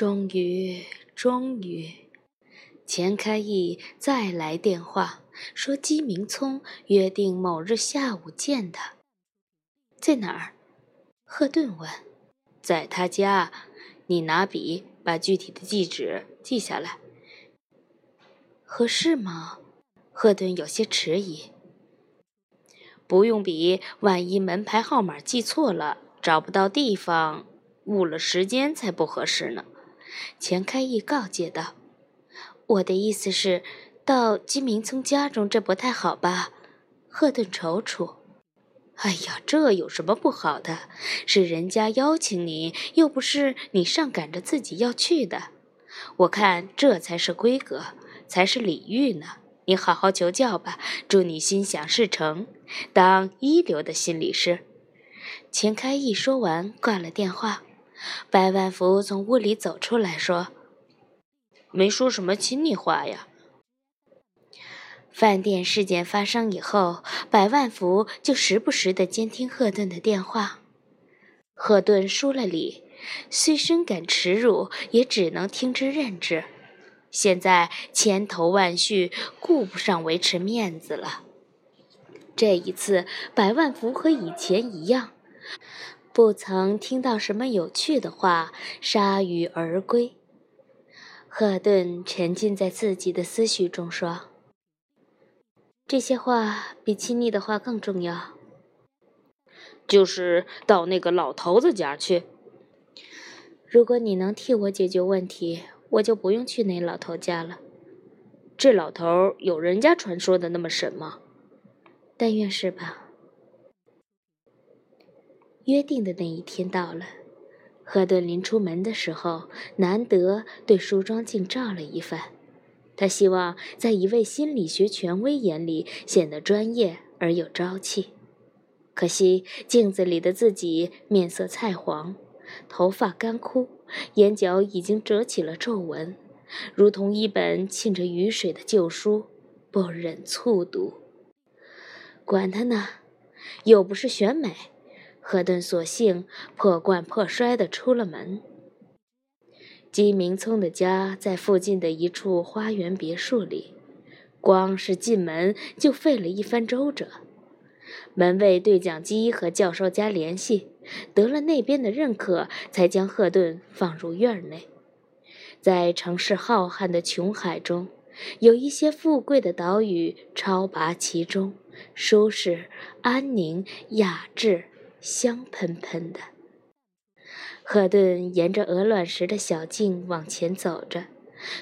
终于，终于，钱开义再来电话，说姬明聪约定某日下午见他。在哪儿？赫顿问。在他家。你拿笔把具体的地址记下来。合适吗？赫顿有些迟疑。不用笔，万一门牌号码记错了，找不到地方，误了时间才不合适呢。钱开义告诫道：“我的意思是，到金明聪家中，这不太好吧？”赫顿踌躇：“哎呀，这有什么不好的？是人家邀请你，又不是你上赶着自己要去的。我看这才是规格，才是礼遇呢。你好好求教吧，祝你心想事成，当一流的心理师。”钱开义说完，挂了电话。百万福从屋里走出来，说：“没说什么亲昵话呀。”饭店事件发生以后，百万福就时不时的监听赫顿的电话。赫顿输了礼，虽深感耻辱，也只能听之任之。现在千头万绪，顾不上维持面子了。这一次，百万福和以前一样。不曾听到什么有趣的话，铩羽而归。赫顿沉浸在自己的思绪中说：“这些话比亲昵的话更重要。就是到那个老头子家去。如果你能替我解决问题，我就不用去那老头家了。这老头有人家传说的那么神吗？但愿是吧。”约定的那一天到了，赫顿临出门的时候，难得对梳妆镜照了一番。他希望在一位心理学权威眼里显得专业而有朝气。可惜镜子里的自己面色菜黄，头发干枯，眼角已经折起了皱纹，如同一本浸着雨水的旧书，不忍促读。管他呢，又不是选美。赫顿索性破罐破摔地出了门。金明聪的家在附近的一处花园别墅里，光是进门就费了一番周折。门卫对讲机和教授家联系，得了那边的认可，才将赫顿放入院内。在城市浩瀚的琼海中，有一些富贵的岛屿超拔其中，舒适、安宁、雅致。香喷喷的，赫顿沿着鹅卵石的小径往前走着，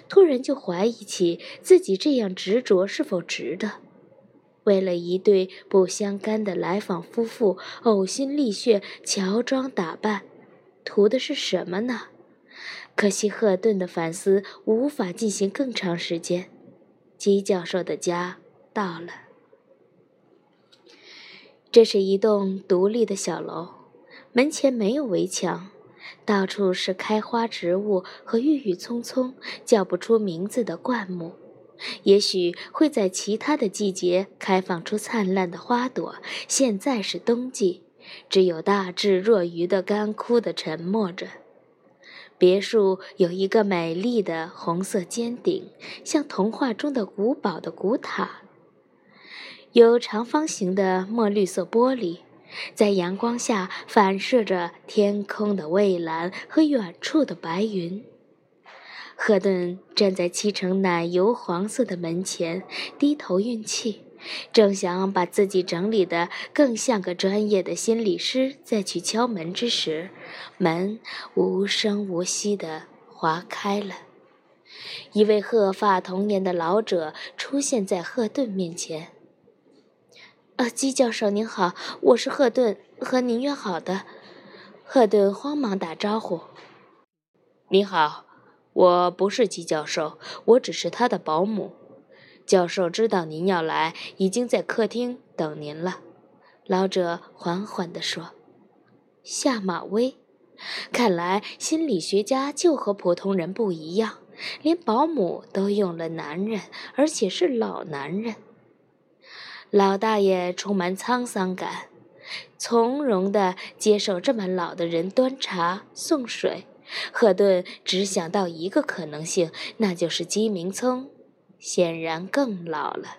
突然就怀疑起自己这样执着是否值得。为了一对不相干的来访夫妇呕心沥血、乔装打扮，图的是什么呢？可惜赫顿的反思无法进行更长时间。基教授的家到了。这是一栋独立的小楼，门前没有围墙，到处是开花植物和郁郁葱葱、叫不出名字的灌木。也许会在其他的季节开放出灿烂的花朵，现在是冬季，只有大智若愚的干枯的沉默着。别墅有一个美丽的红色尖顶，像童话中的古堡的古塔。有长方形的墨绿色玻璃，在阳光下反射着天空的蔚蓝和远处的白云。赫顿站在漆成奶油黄色的门前，低头运气，正想把自己整理得更像个专业的心理师再去敲门之时，门无声无息地划开了，一位鹤发童颜的老者出现在赫顿面前。啊，基教授您好，我是赫顿，和您约好的。赫顿慌忙打招呼：“你好，我不是基教授，我只是他的保姆。教授知道您要来，已经在客厅等您了。”老者缓缓地说：“下马威，看来心理学家就和普通人不一样，连保姆都用了男人，而且是老男人。”老大爷充满沧桑感，从容地接受这么老的人端茶送水，赫顿只想到一个可能性，那就是鸡鸣聪显然更老了。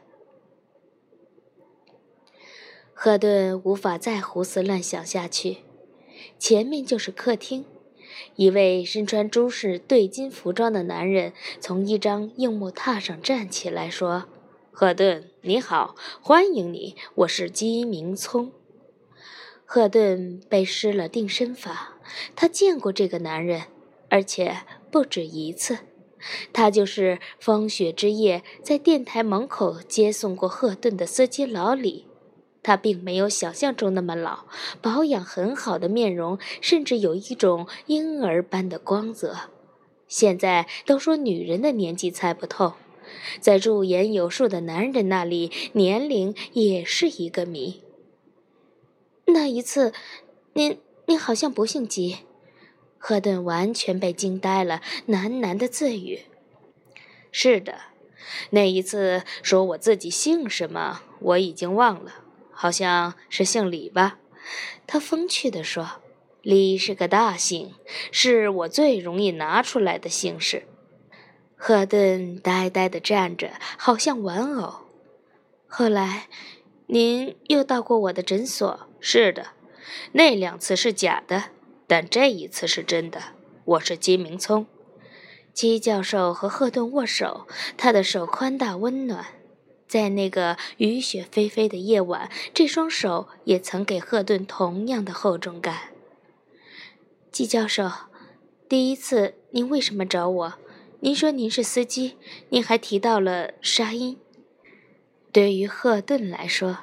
赫顿无法再胡思乱想下去。前面就是客厅，一位身穿中式对襟服装的男人从一张硬木榻上站起来，说：“赫顿，你好，欢迎你，我是姬明聪。”赫顿被施了定身法，他见过这个男人，而且不止一次。他就是风雪之夜在电台门口接送过赫顿的司机老李。他并没有想象中那么老，保养很好的面容，甚至有一种婴儿般的光泽。现在都说女人的年纪猜不透，在驻颜有术的男人那里，年龄也是一个谜。那一次，您您好像不姓吉。赫顿完全被惊呆了，喃喃的自语：“是的，那一次说我自己姓什么，我已经忘了。”好像是姓李吧？他风趣地说：“李是个大姓，是我最容易拿出来的姓氏。”赫顿呆呆地站着，好像玩偶。后来，您又到过我的诊所？是的，那两次是假的，但这一次是真的。我是金明聪。姬教授和赫顿握手，他的手宽大温暖。在那个雨雪霏霏的夜晚，这双手也曾给赫顿同样的厚重感。季教授，第一次您为什么找我？您说您是司机，您还提到了沙鹰。对于赫顿来说，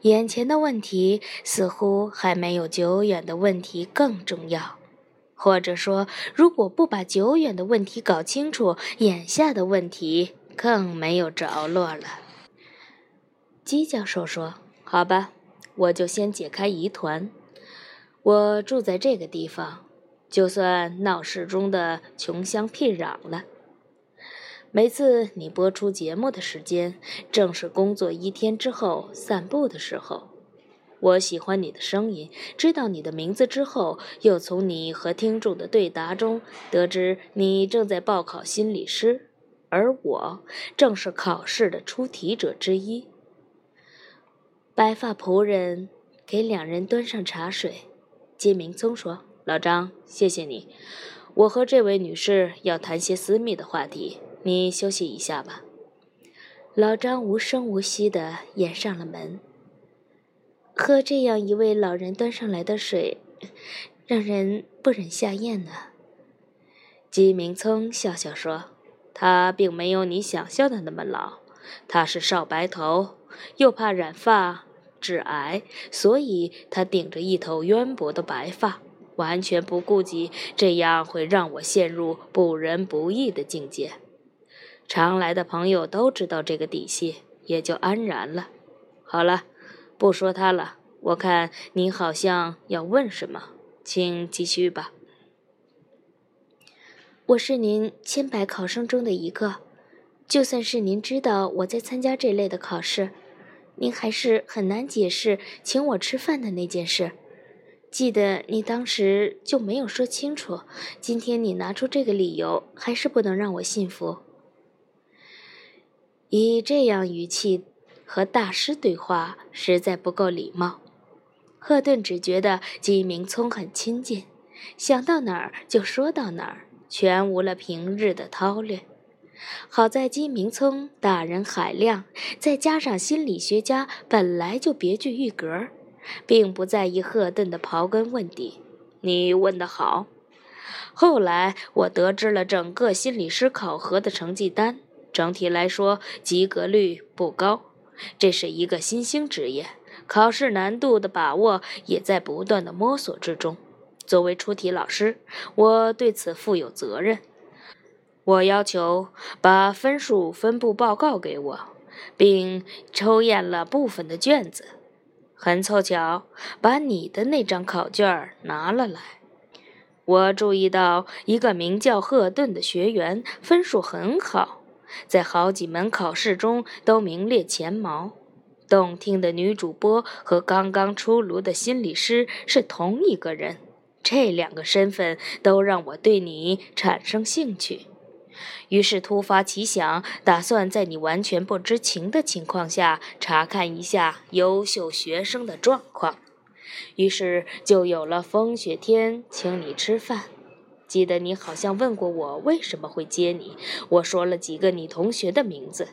眼前的问题似乎还没有久远的问题更重要，或者说，如果不把久远的问题搞清楚，眼下的问题更没有着落了。姬教授说：“好吧，我就先解开疑团。我住在这个地方，就算闹市中的穷乡僻壤了。每次你播出节目的时间，正是工作一天之后散步的时候。我喜欢你的声音，知道你的名字之后，又从你和听众的对答中得知你正在报考心理师，而我正是考试的出题者之一。”白发仆人给两人端上茶水。金明聪说：“老张，谢谢你。我和这位女士要谈些私密的话题，你休息一下吧。”老张无声无息地掩上了门。喝这样一位老人端上来的水，让人不忍下咽呢。金明聪笑笑说：“他并没有你想象的那么老，他是少白头。”又怕染发致癌，所以他顶着一头渊博的白发，完全不顾及这样会让我陷入不仁不义的境界。常来的朋友都知道这个底细，也就安然了。好了，不说他了。我看您好像要问什么，请继续吧。我是您千百考生中的一个，就算是您知道我在参加这类的考试。您还是很难解释请我吃饭的那件事。记得你当时就没有说清楚。今天你拿出这个理由，还是不能让我信服。以这样语气和大师对话，实在不够礼貌。赫顿只觉得金明聪很亲近，想到哪儿就说到哪儿，全无了平日的韬略。好在金明聪大人海量，再加上心理学家本来就别具一格，并不在意赫顿的刨根问底。你问得好。后来我得知了整个心理师考核的成绩单，整体来说及格率不高。这是一个新兴职业，考试难度的把握也在不断的摸索之中。作为出题老师，我对此负有责任。我要求把分数分布报告给我，并抽验了部分的卷子。很凑巧，把你的那张考卷拿了来。我注意到一个名叫赫顿的学员分数很好，在好几门考试中都名列前茅。动听的女主播和刚刚出炉的心理师是同一个人。这两个身份都让我对你产生兴趣。于是突发奇想，打算在你完全不知情的情况下查看一下优秀学生的状况。于是就有了风雪天请你吃饭。记得你好像问过我为什么会接你，我说了几个你同学的名字，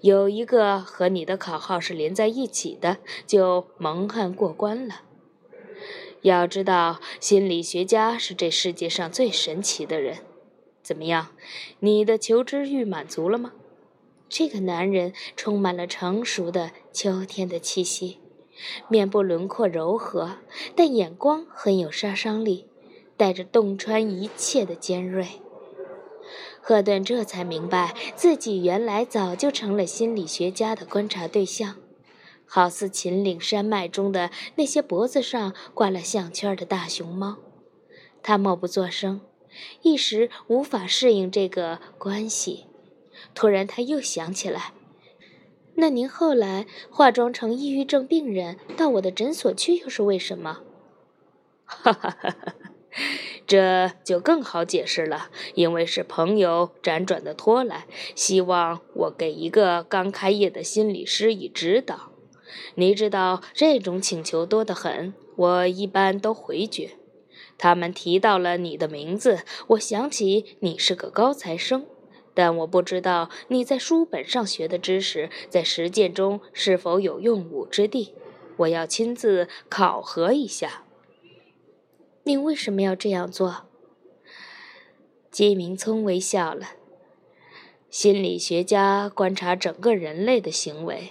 有一个和你的考号是连在一起的，就蒙汗过关了。要知道，心理学家是这世界上最神奇的人。怎么样，你的求知欲满足了吗？这个男人充满了成熟的秋天的气息，面部轮廓柔和，但眼光很有杀伤力。带着洞穿一切的尖锐，赫顿这才明白自己原来早就成了心理学家的观察对象，好似秦岭山脉中的那些脖子上挂了项圈的大熊猫。他默不作声，一时无法适应这个关系。突然，他又想起来：“那您后来化妆成抑郁症病人到我的诊所去，又是为什么？” 哈哈哈哈。这就更好解释了，因为是朋友辗转的拖来，希望我给一个刚开业的心理师以指导。你知道这种请求多得很，我一般都回绝。他们提到了你的名字，我想起你是个高材生，但我不知道你在书本上学的知识在实践中是否有用武之地。我要亲自考核一下。你为什么要这样做？姬明聪微笑了。心理学家观察整个人类的行为，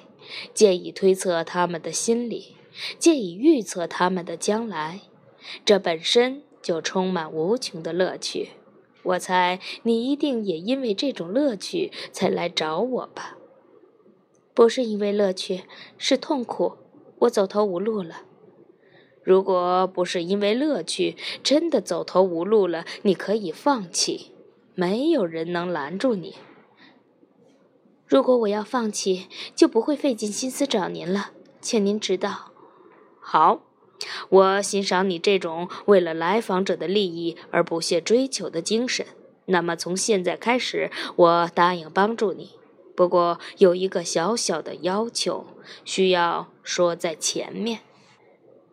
借以推测他们的心理，借以预测他们的将来，这本身就充满无穷的乐趣。我猜你一定也因为这种乐趣才来找我吧？不是因为乐趣，是痛苦。我走投无路了。如果不是因为乐趣，真的走投无路了，你可以放弃，没有人能拦住你。如果我要放弃，就不会费尽心思找您了，请您指导。好，我欣赏你这种为了来访者的利益而不懈追求的精神。那么从现在开始，我答应帮助你，不过有一个小小的要求，需要说在前面。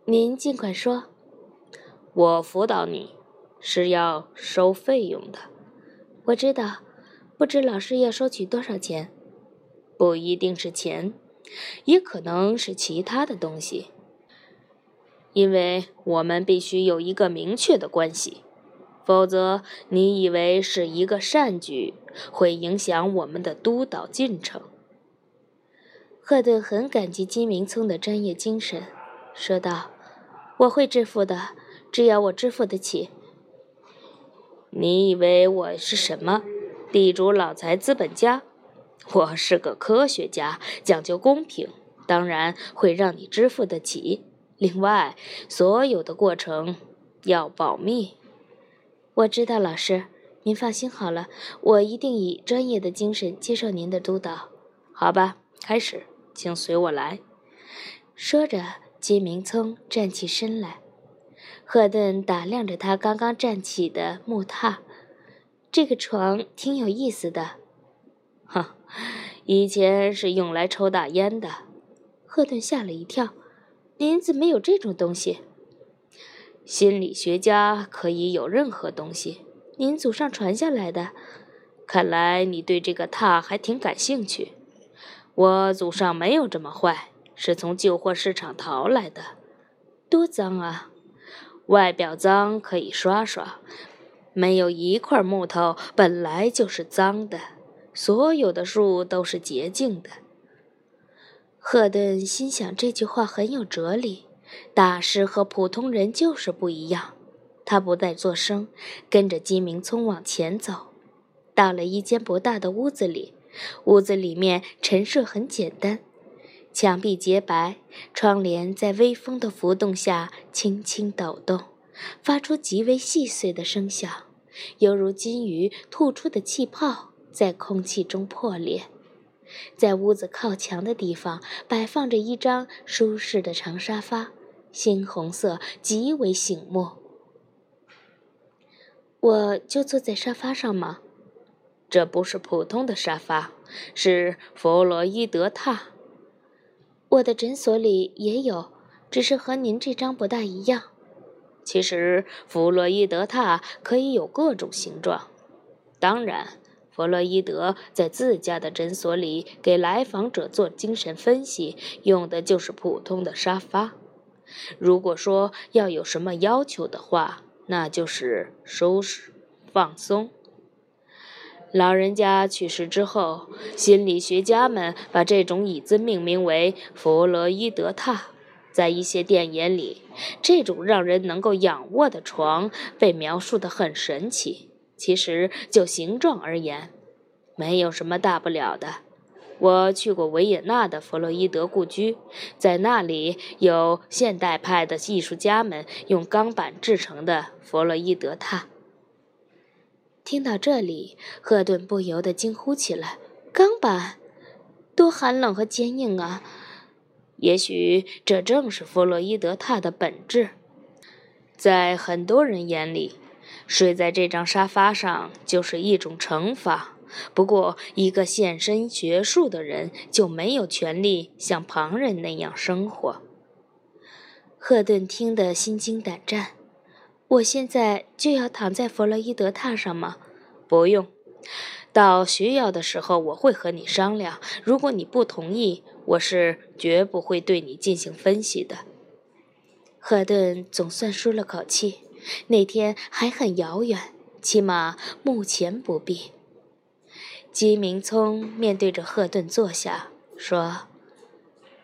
您尽管说，我辅导你是要收费用的。我知道，不知老师要收取多少钱？不一定是钱，也可能是其他的东西。因为我们必须有一个明确的关系，否则你以为是一个善举，会影响我们的督导进程。赫顿很感激金明聪的专业精神，说道。我会支付的，只要我支付得起。你以为我是什么？地主、老财、资本家？我是个科学家，讲究公平，当然会让你支付得起。另外，所有的过程要保密。我知道，老师，您放心好了，我一定以专业的精神接受您的督导。好吧，开始，请随我来。说着。金明聪站起身来，赫顿打量着他刚刚站起的木榻。这个床挺有意思的，哼，以前是用来抽大烟的。赫顿吓了一跳：“您怎么有这种东西？”心理学家可以有任何东西。您祖上传下来的，看来你对这个榻还挺感兴趣。我祖上没有这么坏。是从旧货市场淘来的，多脏啊！外表脏可以刷刷，没有一块木头本来就是脏的。所有的树都是洁净的。赫顿心想这句话很有哲理。大师和普通人就是不一样。他不再作声，跟着金明聪往前走，到了一间不大的屋子里。屋子里面陈设很简单。墙壁洁白，窗帘在微风的浮动下轻轻抖动，发出极为细碎的声响，犹如金鱼吐出的气泡在空气中破裂。在屋子靠墙的地方摆放着一张舒适的长沙发，猩红色，极为醒目。我就坐在沙发上吗？这不是普通的沙发，是弗洛伊德榻。我的诊所里也有，只是和您这张不大一样。其实弗洛伊德榻可以有各种形状。当然，弗洛伊德在自家的诊所里给来访者做精神分析，用的就是普通的沙发。如果说要有什么要求的话，那就是舒适、放松。老人家去世之后，心理学家们把这种椅子命名为弗洛伊德榻。在一些电影里，这种让人能够仰卧的床被描述得很神奇。其实就形状而言，没有什么大不了的。我去过维也纳的弗洛伊德故居，在那里有现代派的艺术家们用钢板制成的弗洛伊德榻。听到这里，赫顿不由得惊呼起来：“钢板，多寒冷和坚硬啊！”也许这正是弗洛伊德榻的本质。在很多人眼里，睡在这张沙发上就是一种惩罚。不过，一个献身学术的人就没有权利像旁人那样生活。赫顿听得心惊胆战。我现在就要躺在弗洛伊德榻上吗？不用，到需要的时候我会和你商量。如果你不同意，我是绝不会对你进行分析的。赫顿总算舒了口气。那天还很遥远，起码目前不必。姬明聪面对着赫顿坐下，说：“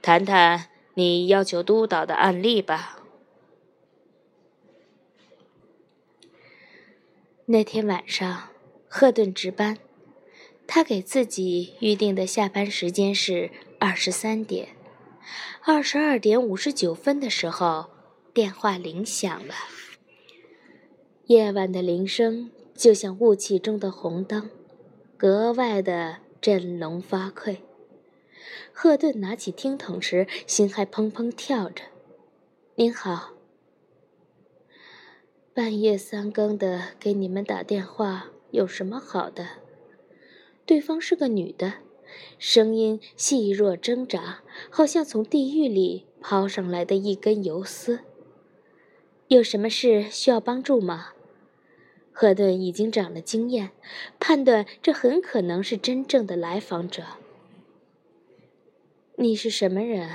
谈谈你要求督导的案例吧。”那天晚上，赫顿值班。他给自己预定的下班时间是二十三点。二十二点五十九分的时候，电话铃响了。夜晚的铃声就像雾气中的红灯，格外的振聋发聩。赫顿拿起听筒时，心还砰砰跳着。“您好。”半夜三更的给你们打电话有什么好的？对方是个女的，声音细弱挣扎，好像从地狱里抛上来的一根游丝。有什么事需要帮助吗？赫顿已经长了经验，判断这很可能是真正的来访者。你是什么人？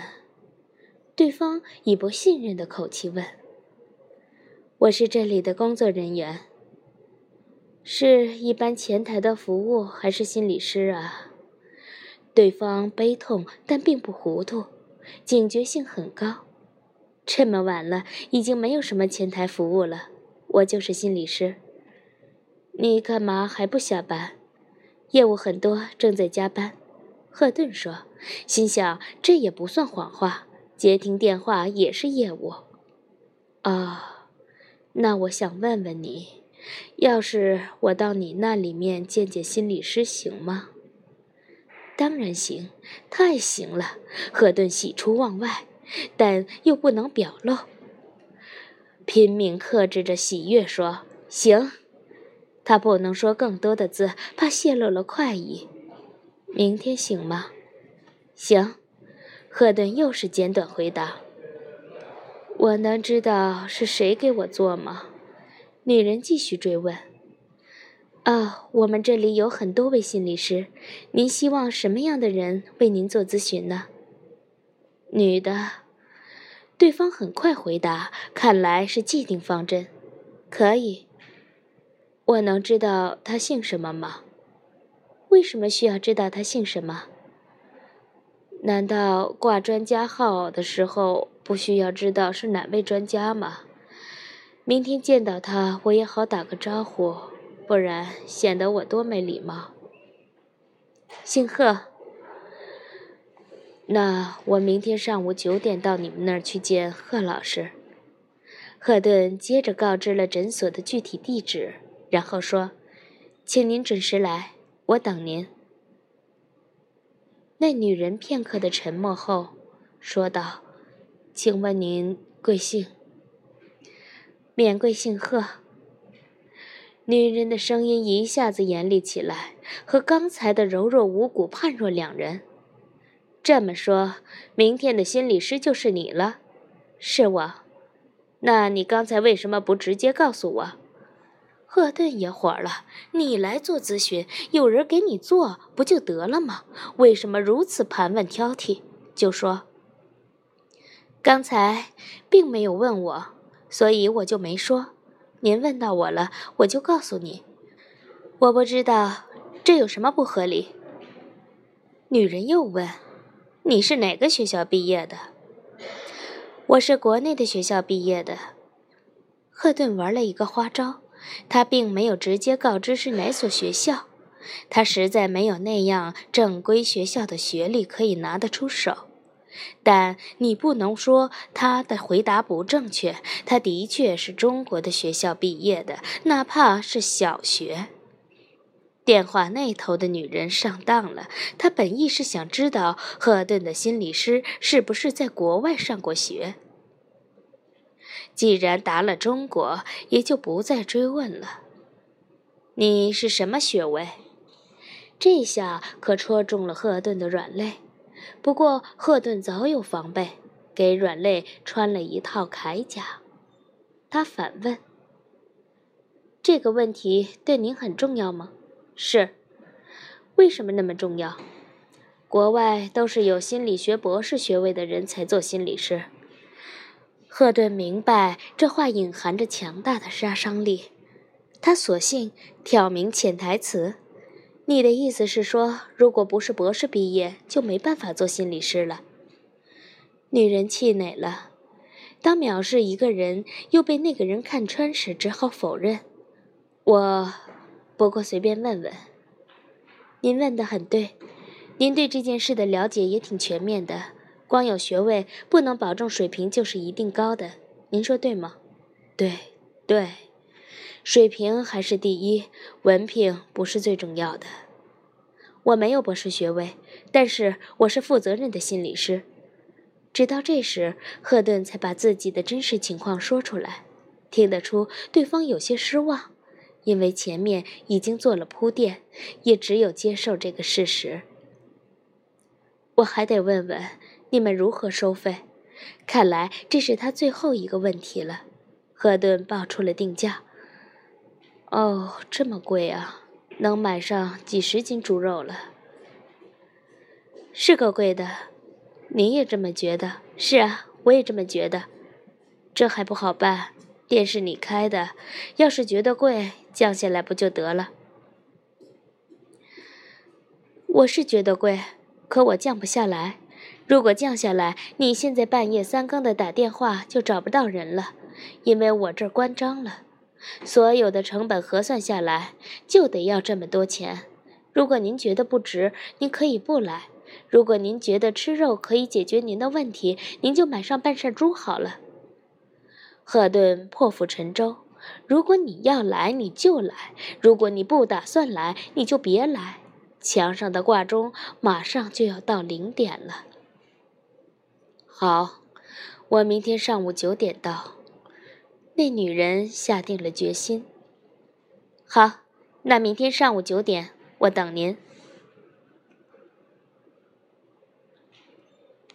对方以不信任的口气问。我是这里的工作人员，是一般前台的服务还是心理师啊？对方悲痛但并不糊涂，警觉性很高。这么晚了，已经没有什么前台服务了，我就是心理师。你干嘛还不下班？业务很多，正在加班。赫顿说，心想这也不算谎话，接听电话也是业务。啊。那我想问问你，要是我到你那里面见见心理师行吗？当然行，太行了。赫顿喜出望外，但又不能表露，拼命克制着喜悦说：“行。”他不能说更多的字，怕泄露了快意。明天行吗？行。赫顿又是简短回答。我能知道是谁给我做吗？女人继续追问。啊，我们这里有很多位心理师，您希望什么样的人为您做咨询呢？女的。对方很快回答，看来是既定方针。可以。我能知道他姓什么吗？为什么需要知道他姓什么？难道挂专家号的时候？不需要知道是哪位专家吗？明天见到他，我也好打个招呼，不然显得我多没礼貌。姓贺，那我明天上午九点到你们那儿去见贺老师。赫顿接着告知了诊所的具体地址，然后说：“请您准时来，我等您。”那女人片刻的沉默后，说道。请问您贵姓？免贵姓贺。女人的声音一下子严厉起来，和刚才的柔弱无骨判若两人。这么说，明天的心理师就是你了？是我。那你刚才为什么不直接告诉我？赫顿也火了。你来做咨询，有人给你做不就得了吗？为什么如此盘问挑剔？就说刚才并没有问我，所以我就没说。您问到我了，我就告诉你。我不知道这有什么不合理。女人又问：“你是哪个学校毕业的？”“我是国内的学校毕业的。”赫顿玩了一个花招，他并没有直接告知是哪所学校，他实在没有那样正规学校的学历可以拿得出手。但你不能说他的回答不正确。他的确是中国的学校毕业的，哪怕是小学。电话那头的女人上当了。她本意是想知道赫顿的心理师是不是在国外上过学。既然答了中国，也就不再追问了。你是什么学位？这下可戳中了赫顿的软肋。不过，赫顿早有防备，给软肋穿了一套铠甲。他反问：“这个问题对您很重要吗？”“是。”“为什么那么重要？”“国外都是有心理学博士学位的人才做心理师。”赫顿明白这话隐含着强大的杀伤力，他索性挑明潜台词。你的意思是说，如果不是博士毕业，就没办法做心理师了？女人气馁了。当藐视一个人又被那个人看穿时，只好否认。我不过随便问问。您问的很对，您对这件事的了解也挺全面的。光有学位不能保证水平就是一定高的，您说对吗？对，对。水平还是第一，文凭不是最重要的。我没有博士学位，但是我是负责任的心理师。直到这时，赫顿才把自己的真实情况说出来，听得出对方有些失望，因为前面已经做了铺垫，也只有接受这个事实。我还得问问你们如何收费？看来这是他最后一个问题了。赫顿报出了定价。哦，这么贵啊！能买上几十斤猪肉了，是够贵的。你也这么觉得？是啊，我也这么觉得。这还不好办，店是你开的，要是觉得贵，降下来不就得了？我是觉得贵，可我降不下来。如果降下来，你现在半夜三更的打电话就找不到人了，因为我这儿关张了。所有的成本核算下来，就得要这么多钱。如果您觉得不值，您可以不来；如果您觉得吃肉可以解决您的问题，您就买上半扇猪好了。赫顿破釜沉舟：如果你要来，你就来；如果你不打算来，你就别来。墙上的挂钟马上就要到零点了。好，我明天上午九点到。那女人下定了决心。好，那明天上午九点，我等您。